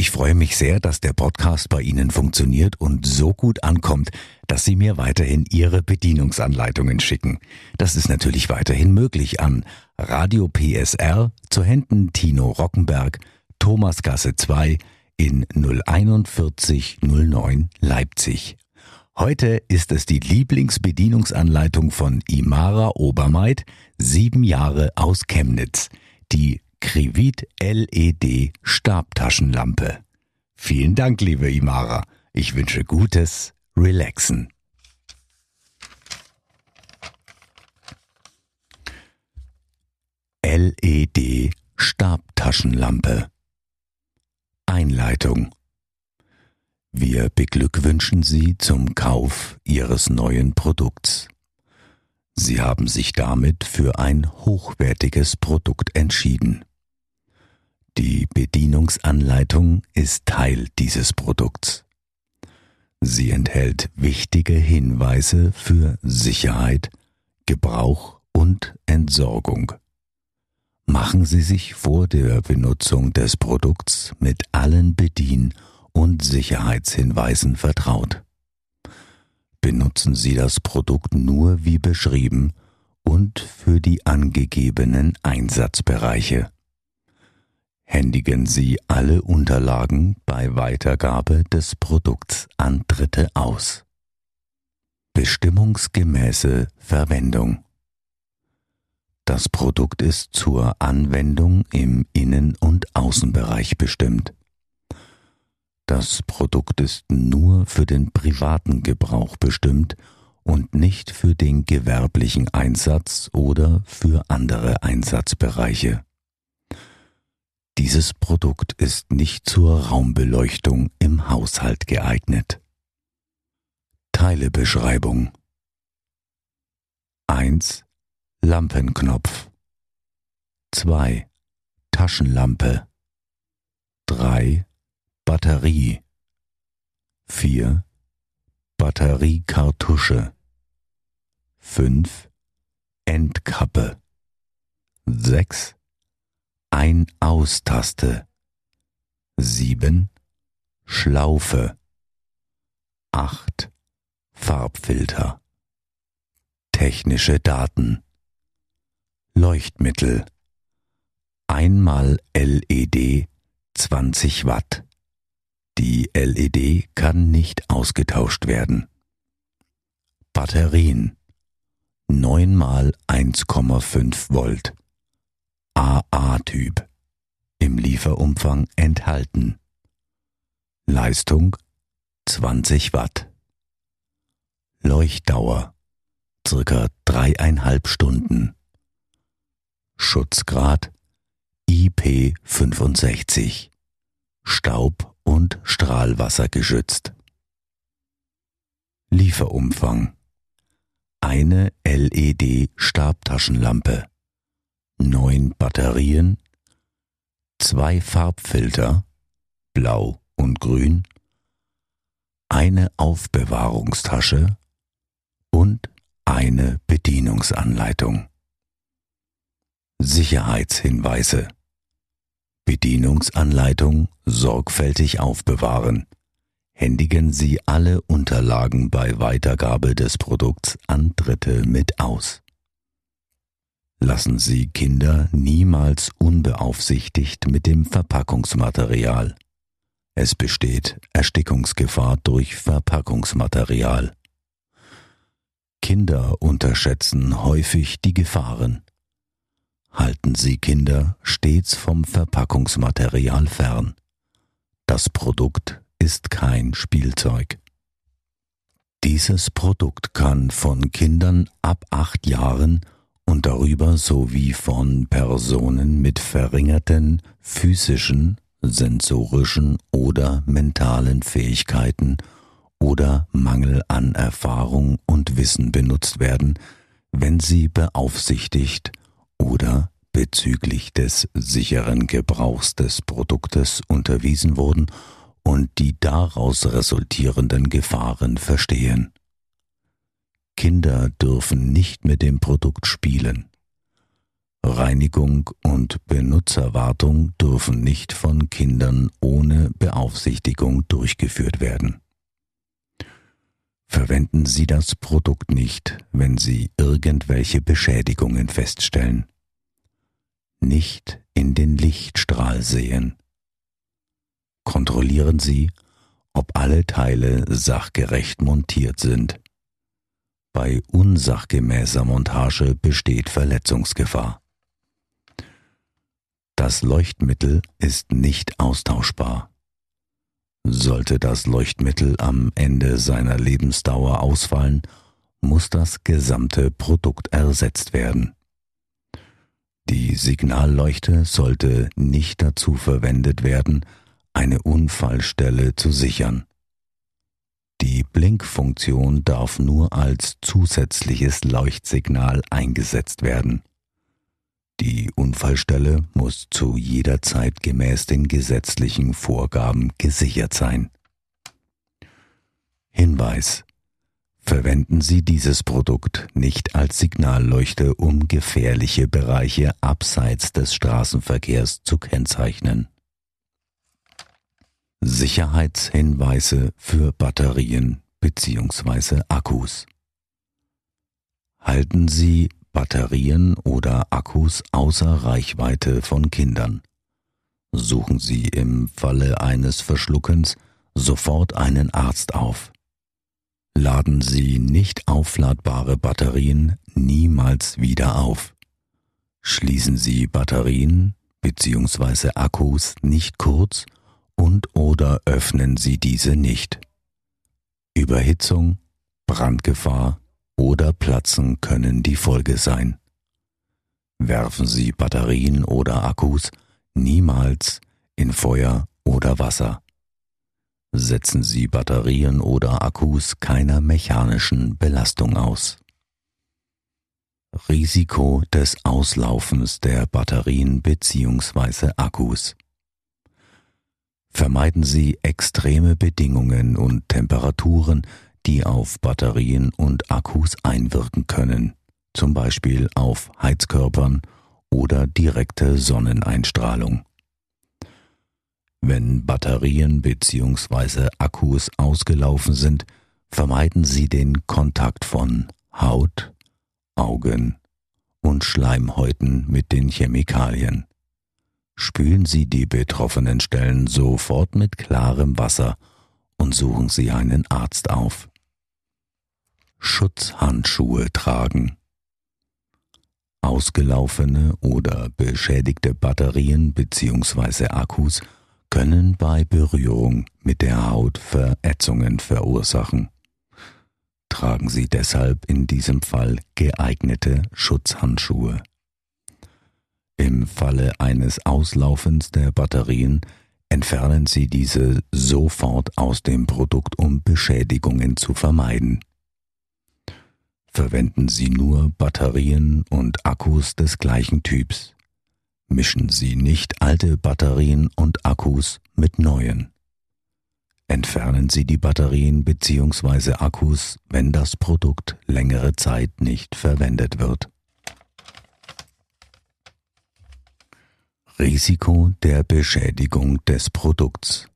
Ich freue mich sehr, dass der Podcast bei Ihnen funktioniert und so gut ankommt, dass Sie mir weiterhin Ihre Bedienungsanleitungen schicken. Das ist natürlich weiterhin möglich an Radio PSR zu Händen Tino Rockenberg, Thomasgasse 2 in 04109 Leipzig. Heute ist es die Lieblingsbedienungsanleitung von Imara Obermeid, sieben Jahre aus Chemnitz, die Krivit LED Stabtaschenlampe. Vielen Dank, liebe Imara. Ich wünsche gutes Relaxen. LED Stabtaschenlampe Einleitung Wir beglückwünschen Sie zum Kauf Ihres neuen Produkts. Sie haben sich damit für ein hochwertiges Produkt entschieden. Die Bedienungsanleitung ist Teil dieses Produkts. Sie enthält wichtige Hinweise für Sicherheit, Gebrauch und Entsorgung. Machen Sie sich vor der Benutzung des Produkts mit allen Bedien- und Sicherheitshinweisen vertraut. Benutzen Sie das Produkt nur wie beschrieben und für die angegebenen Einsatzbereiche händigen Sie alle Unterlagen bei Weitergabe des Produkts an Dritte aus. Bestimmungsgemäße Verwendung Das Produkt ist zur Anwendung im Innen- und Außenbereich bestimmt. Das Produkt ist nur für den privaten Gebrauch bestimmt und nicht für den gewerblichen Einsatz oder für andere Einsatzbereiche. Dieses Produkt ist nicht zur Raumbeleuchtung im Haushalt geeignet. Teilebeschreibung 1. Lampenknopf 2. Taschenlampe 3. Batterie 4. Batteriekartusche 5. Endkappe 6. Ein-Aus-Taste. 7. Schlaufe. 8. Farbfilter. Technische Daten. Leuchtmittel. Einmal LED 20 Watt. Die LED kann nicht ausgetauscht werden. Batterien. 9 mal 1,5 Volt. AA-Typ. Im Lieferumfang enthalten. Leistung 20 Watt. Leuchtdauer circa dreieinhalb Stunden. Schutzgrad IP65. Staub- und Strahlwasser geschützt. Lieferumfang. Eine LED-Stabtaschenlampe neun Batterien, zwei Farbfilter, blau und grün, eine Aufbewahrungstasche und eine Bedienungsanleitung. Sicherheitshinweise Bedienungsanleitung sorgfältig aufbewahren. Händigen Sie alle Unterlagen bei Weitergabe des Produkts an Dritte mit aus. Lassen Sie Kinder niemals unbeaufsichtigt mit dem Verpackungsmaterial. Es besteht Erstickungsgefahr durch Verpackungsmaterial. Kinder unterschätzen häufig die Gefahren. Halten Sie Kinder stets vom Verpackungsmaterial fern. Das Produkt ist kein Spielzeug. Dieses Produkt kann von Kindern ab acht Jahren und darüber sowie von Personen mit verringerten physischen, sensorischen oder mentalen Fähigkeiten oder Mangel an Erfahrung und Wissen benutzt werden, wenn sie beaufsichtigt oder bezüglich des sicheren Gebrauchs des Produktes unterwiesen wurden und die daraus resultierenden Gefahren verstehen. Kinder dürfen nicht mit dem Produkt spielen. Reinigung und Benutzerwartung dürfen nicht von Kindern ohne Beaufsichtigung durchgeführt werden. Verwenden Sie das Produkt nicht, wenn Sie irgendwelche Beschädigungen feststellen. Nicht in den Lichtstrahl sehen. Kontrollieren Sie, ob alle Teile sachgerecht montiert sind. Bei unsachgemäßer Montage besteht Verletzungsgefahr. Das Leuchtmittel ist nicht austauschbar. Sollte das Leuchtmittel am Ende seiner Lebensdauer ausfallen, muss das gesamte Produkt ersetzt werden. Die Signalleuchte sollte nicht dazu verwendet werden, eine Unfallstelle zu sichern. Die Blinkfunktion darf nur als zusätzliches Leuchtsignal eingesetzt werden. Die Unfallstelle muss zu jeder Zeit gemäß den gesetzlichen Vorgaben gesichert sein. Hinweis Verwenden Sie dieses Produkt nicht als Signalleuchte, um gefährliche Bereiche abseits des Straßenverkehrs zu kennzeichnen. Sicherheitshinweise für Batterien bzw. Akkus. Halten Sie Batterien oder Akkus außer Reichweite von Kindern. Suchen Sie im Falle eines Verschluckens sofort einen Arzt auf. Laden Sie nicht aufladbare Batterien niemals wieder auf. Schließen Sie Batterien bzw. Akkus nicht kurz und oder öffnen Sie diese nicht. Überhitzung, Brandgefahr oder Platzen können die Folge sein. Werfen Sie Batterien oder Akkus niemals in Feuer oder Wasser. Setzen Sie Batterien oder Akkus keiner mechanischen Belastung aus. Risiko des Auslaufens der Batterien bzw. Akkus. Vermeiden Sie extreme Bedingungen und Temperaturen, die auf Batterien und Akkus einwirken können, zum Beispiel auf Heizkörpern oder direkte Sonneneinstrahlung. Wenn Batterien bzw. Akkus ausgelaufen sind, vermeiden Sie den Kontakt von Haut, Augen und Schleimhäuten mit den Chemikalien spülen Sie die betroffenen Stellen sofort mit klarem Wasser und suchen Sie einen Arzt auf. Schutzhandschuhe tragen. Ausgelaufene oder beschädigte Batterien bzw. Akkus können bei Berührung mit der Haut Verätzungen verursachen. Tragen Sie deshalb in diesem Fall geeignete Schutzhandschuhe. Im Falle eines Auslaufens der Batterien entfernen Sie diese sofort aus dem Produkt, um Beschädigungen zu vermeiden. Verwenden Sie nur Batterien und Akkus des gleichen Typs. Mischen Sie nicht alte Batterien und Akkus mit neuen. Entfernen Sie die Batterien bzw. Akkus, wenn das Produkt längere Zeit nicht verwendet wird. Risiko der Beschädigung des Produkts.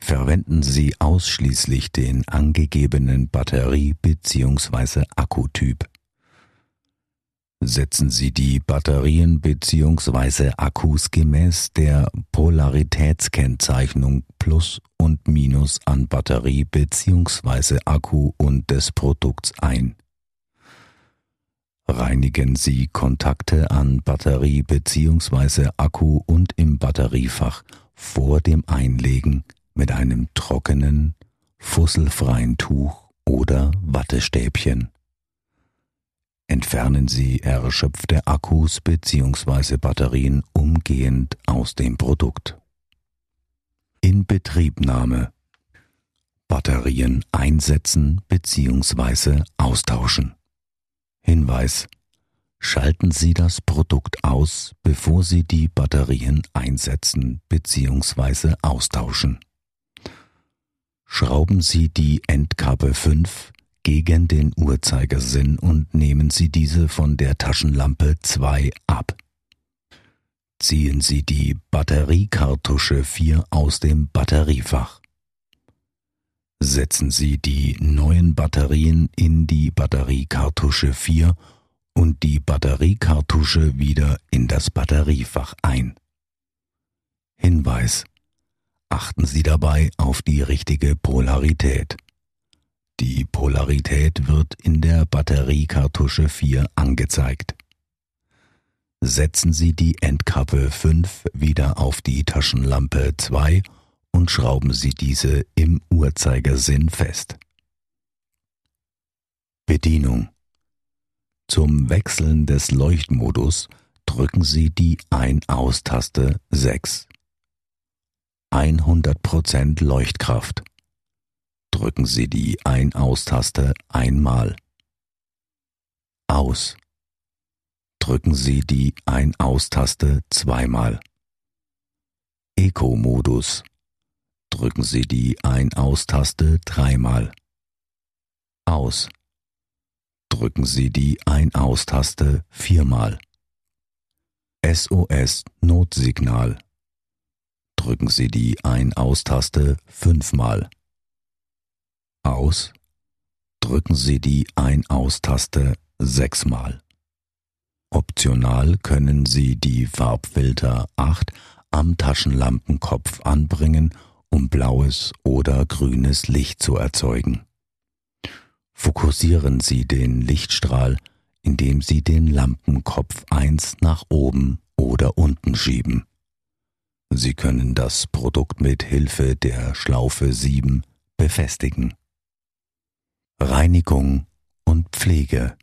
Verwenden Sie ausschließlich den angegebenen Batterie- bzw. Akkutyp. Setzen Sie die Batterien bzw. Akkus gemäß der Polaritätskennzeichnung Plus und Minus an Batterie bzw. Akku und des Produkts ein. Reinigen Sie Kontakte an Batterie bzw. Akku und im Batteriefach vor dem Einlegen mit einem trockenen, fusselfreien Tuch oder Wattestäbchen. Entfernen Sie erschöpfte Akkus bzw. Batterien umgehend aus dem Produkt. Inbetriebnahme Batterien einsetzen bzw. austauschen. Hinweis Schalten Sie das Produkt aus, bevor Sie die Batterien einsetzen bzw. austauschen. Schrauben Sie die Endkappe 5 gegen den Uhrzeigersinn und nehmen Sie diese von der Taschenlampe 2 ab. Ziehen Sie die Batteriekartusche 4 aus dem Batteriefach. Setzen Sie die neuen Batterien in die Batteriekartusche 4 und die Batteriekartusche wieder in das Batteriefach ein. Hinweis. Achten Sie dabei auf die richtige Polarität. Die Polarität wird in der Batteriekartusche 4 angezeigt. Setzen Sie die Endkappe 5 wieder auf die Taschenlampe 2 und schrauben Sie diese im Uhrzeigersinn fest. Bedienung zum Wechseln des Leuchtmodus drücken Sie die Ein-Aus-Taste 6. 100% Leuchtkraft. Drücken Sie die Ein-Aus-Taste einmal. Aus. Drücken Sie die Ein-Aus-Taste zweimal. Eco-Modus. Drücken Sie die Ein-Aus-Taste dreimal. Aus drücken Sie die Ein-Aus-Taste viermal. SOS Notsignal. Drücken Sie die Ein-Aus-Taste fünfmal. Aus. Drücken Sie die Ein-Aus-Taste sechsmal. Optional können Sie die Farbfilter 8 am Taschenlampenkopf anbringen, um blaues oder grünes Licht zu erzeugen. Fokussieren Sie den Lichtstrahl, indem Sie den Lampenkopf eins nach oben oder unten schieben. Sie können das Produkt mit Hilfe der Schlaufe 7 befestigen. Reinigung und Pflege.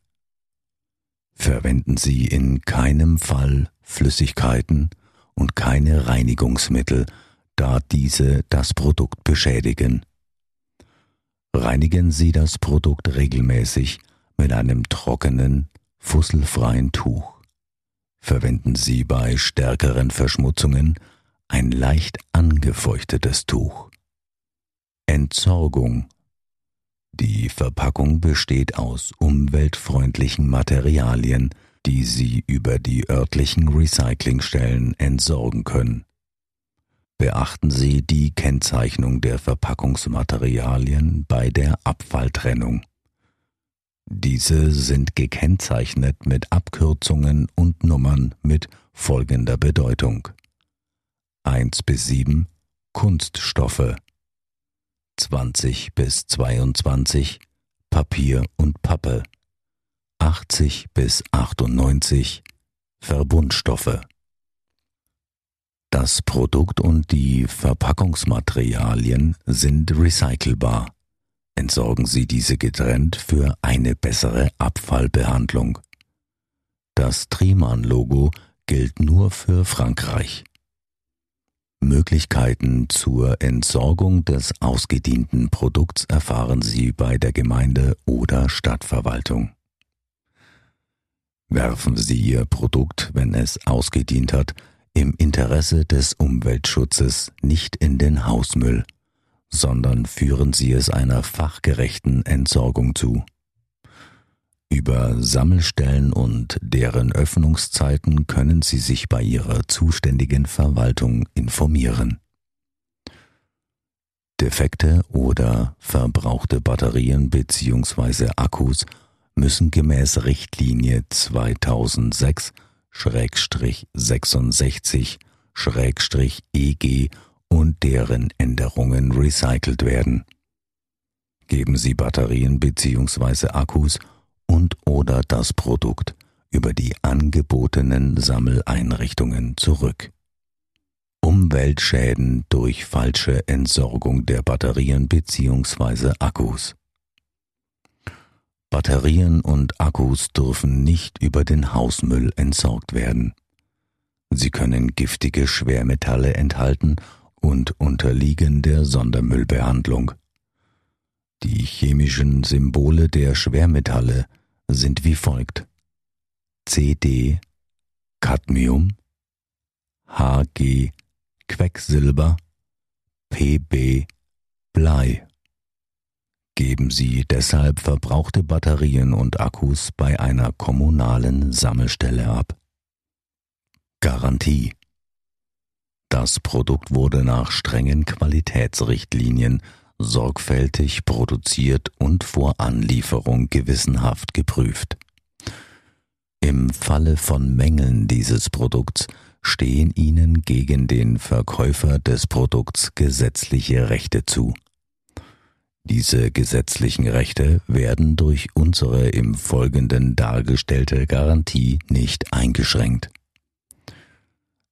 Verwenden Sie in keinem Fall Flüssigkeiten und keine Reinigungsmittel, da diese das Produkt beschädigen. Reinigen Sie das Produkt regelmäßig mit einem trockenen, fusselfreien Tuch. Verwenden Sie bei stärkeren Verschmutzungen ein leicht angefeuchtetes Tuch. Entsorgung Die Verpackung besteht aus umweltfreundlichen Materialien, die Sie über die örtlichen Recyclingstellen entsorgen können. Beachten Sie die Kennzeichnung der Verpackungsmaterialien bei der Abfalltrennung. Diese sind gekennzeichnet mit Abkürzungen und Nummern mit folgender Bedeutung. 1 bis 7 Kunststoffe 20 bis 22 Papier und Pappe 80 bis 98 Verbundstoffe das Produkt und die Verpackungsmaterialien sind recycelbar. Entsorgen Sie diese getrennt für eine bessere Abfallbehandlung. Das Triman-Logo gilt nur für Frankreich. Möglichkeiten zur Entsorgung des ausgedienten Produkts erfahren Sie bei der Gemeinde oder Stadtverwaltung. Werfen Sie Ihr Produkt, wenn es ausgedient hat, im Interesse des Umweltschutzes nicht in den Hausmüll, sondern führen Sie es einer fachgerechten Entsorgung zu. Über Sammelstellen und deren Öffnungszeiten können Sie sich bei Ihrer zuständigen Verwaltung informieren. Defekte oder verbrauchte Batterien bzw. Akkus müssen gemäß Richtlinie 2006 66 EG und deren Änderungen recycelt werden. Geben Sie Batterien bzw. Akkus und oder das Produkt über die angebotenen Sammeleinrichtungen zurück. Umweltschäden durch falsche Entsorgung der Batterien bzw. Akkus. Batterien und Akkus dürfen nicht über den Hausmüll entsorgt werden. Sie können giftige Schwermetalle enthalten und unterliegen der Sondermüllbehandlung. Die chemischen Symbole der Schwermetalle sind wie folgt. CD Cadmium, Hg Quecksilber, Pb Blei. Geben Sie deshalb verbrauchte Batterien und Akkus bei einer kommunalen Sammelstelle ab. Garantie Das Produkt wurde nach strengen Qualitätsrichtlinien sorgfältig produziert und vor Anlieferung gewissenhaft geprüft. Im Falle von Mängeln dieses Produkts stehen Ihnen gegen den Verkäufer des Produkts gesetzliche Rechte zu. Diese gesetzlichen Rechte werden durch unsere im Folgenden dargestellte Garantie nicht eingeschränkt.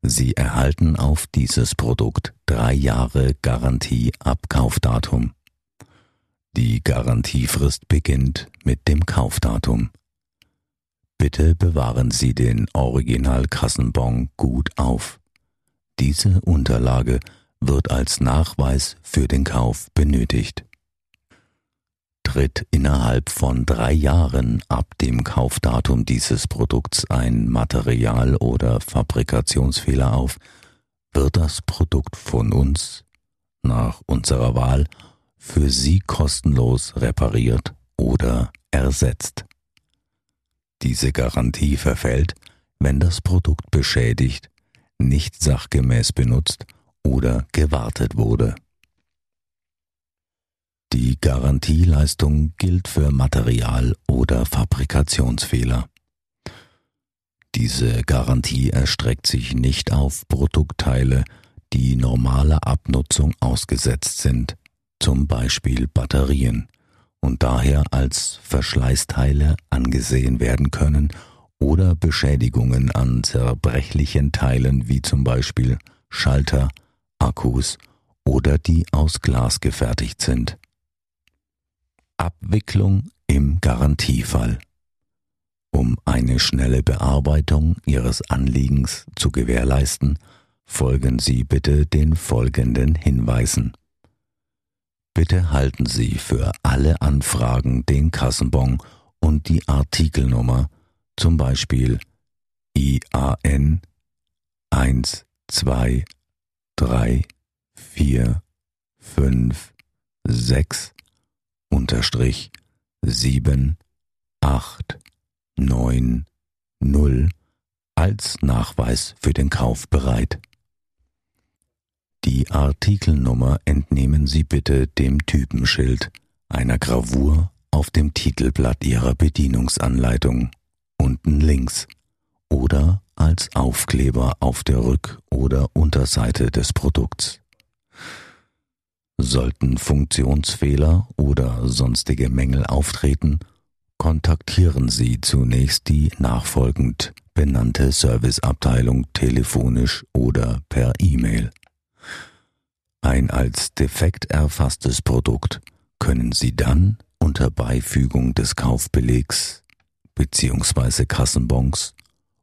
Sie erhalten auf dieses Produkt drei Jahre Garantie ab Kaufdatum. Die Garantiefrist beginnt mit dem Kaufdatum. Bitte bewahren Sie den Originalkassenbon gut auf. Diese Unterlage wird als Nachweis für den Kauf benötigt. Tritt innerhalb von drei Jahren ab dem Kaufdatum dieses Produkts ein Material- oder Fabrikationsfehler auf, wird das Produkt von uns, nach unserer Wahl, für Sie kostenlos repariert oder ersetzt. Diese Garantie verfällt, wenn das Produkt beschädigt, nicht sachgemäß benutzt oder gewartet wurde. Die Garantieleistung gilt für Material- oder Fabrikationsfehler. Diese Garantie erstreckt sich nicht auf Produktteile, die normaler Abnutzung ausgesetzt sind, zum Beispiel Batterien, und daher als Verschleißteile angesehen werden können oder Beschädigungen an zerbrechlichen Teilen wie zum Beispiel Schalter, Akkus oder die aus Glas gefertigt sind. Abwicklung im Garantiefall. Um eine schnelle Bearbeitung Ihres Anliegens zu gewährleisten, folgen Sie bitte den folgenden Hinweisen. Bitte halten Sie für alle Anfragen den Kassenbon und die Artikelnummer, zum Beispiel IAN 1, 2, 3, 4, 5, 6, unterstrich 7, 8, 9, 0 als Nachweis für den Kauf bereit. Die Artikelnummer entnehmen Sie bitte dem Typenschild, einer Gravur auf dem Titelblatt Ihrer Bedienungsanleitung, unten links, oder als Aufkleber auf der Rück- oder Unterseite des Produkts. Sollten Funktionsfehler oder sonstige Mängel auftreten, kontaktieren Sie zunächst die nachfolgend benannte Serviceabteilung telefonisch oder per E-Mail. Ein als defekt erfasstes Produkt können Sie dann unter Beifügung des Kaufbelegs bzw. Kassenbons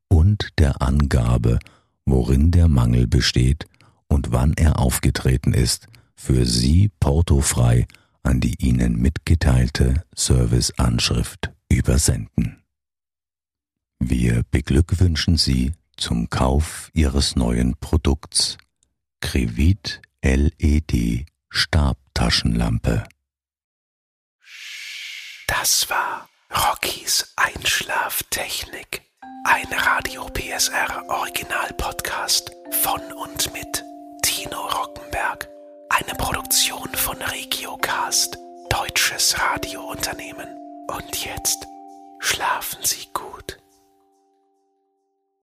und der Angabe, worin der Mangel besteht und wann er aufgetreten ist, für Sie portofrei an die Ihnen mitgeteilte Serviceanschrift übersenden. Wir beglückwünschen Sie zum Kauf Ihres neuen Produkts Krevit LED Stabtaschenlampe. Das war Rockys Einschlaftechnik. Ein Radio PSR Original Podcast von und mit Tino Rockenberg. Eine Produktion von Regiocast, deutsches Radiounternehmen. Und jetzt schlafen Sie gut.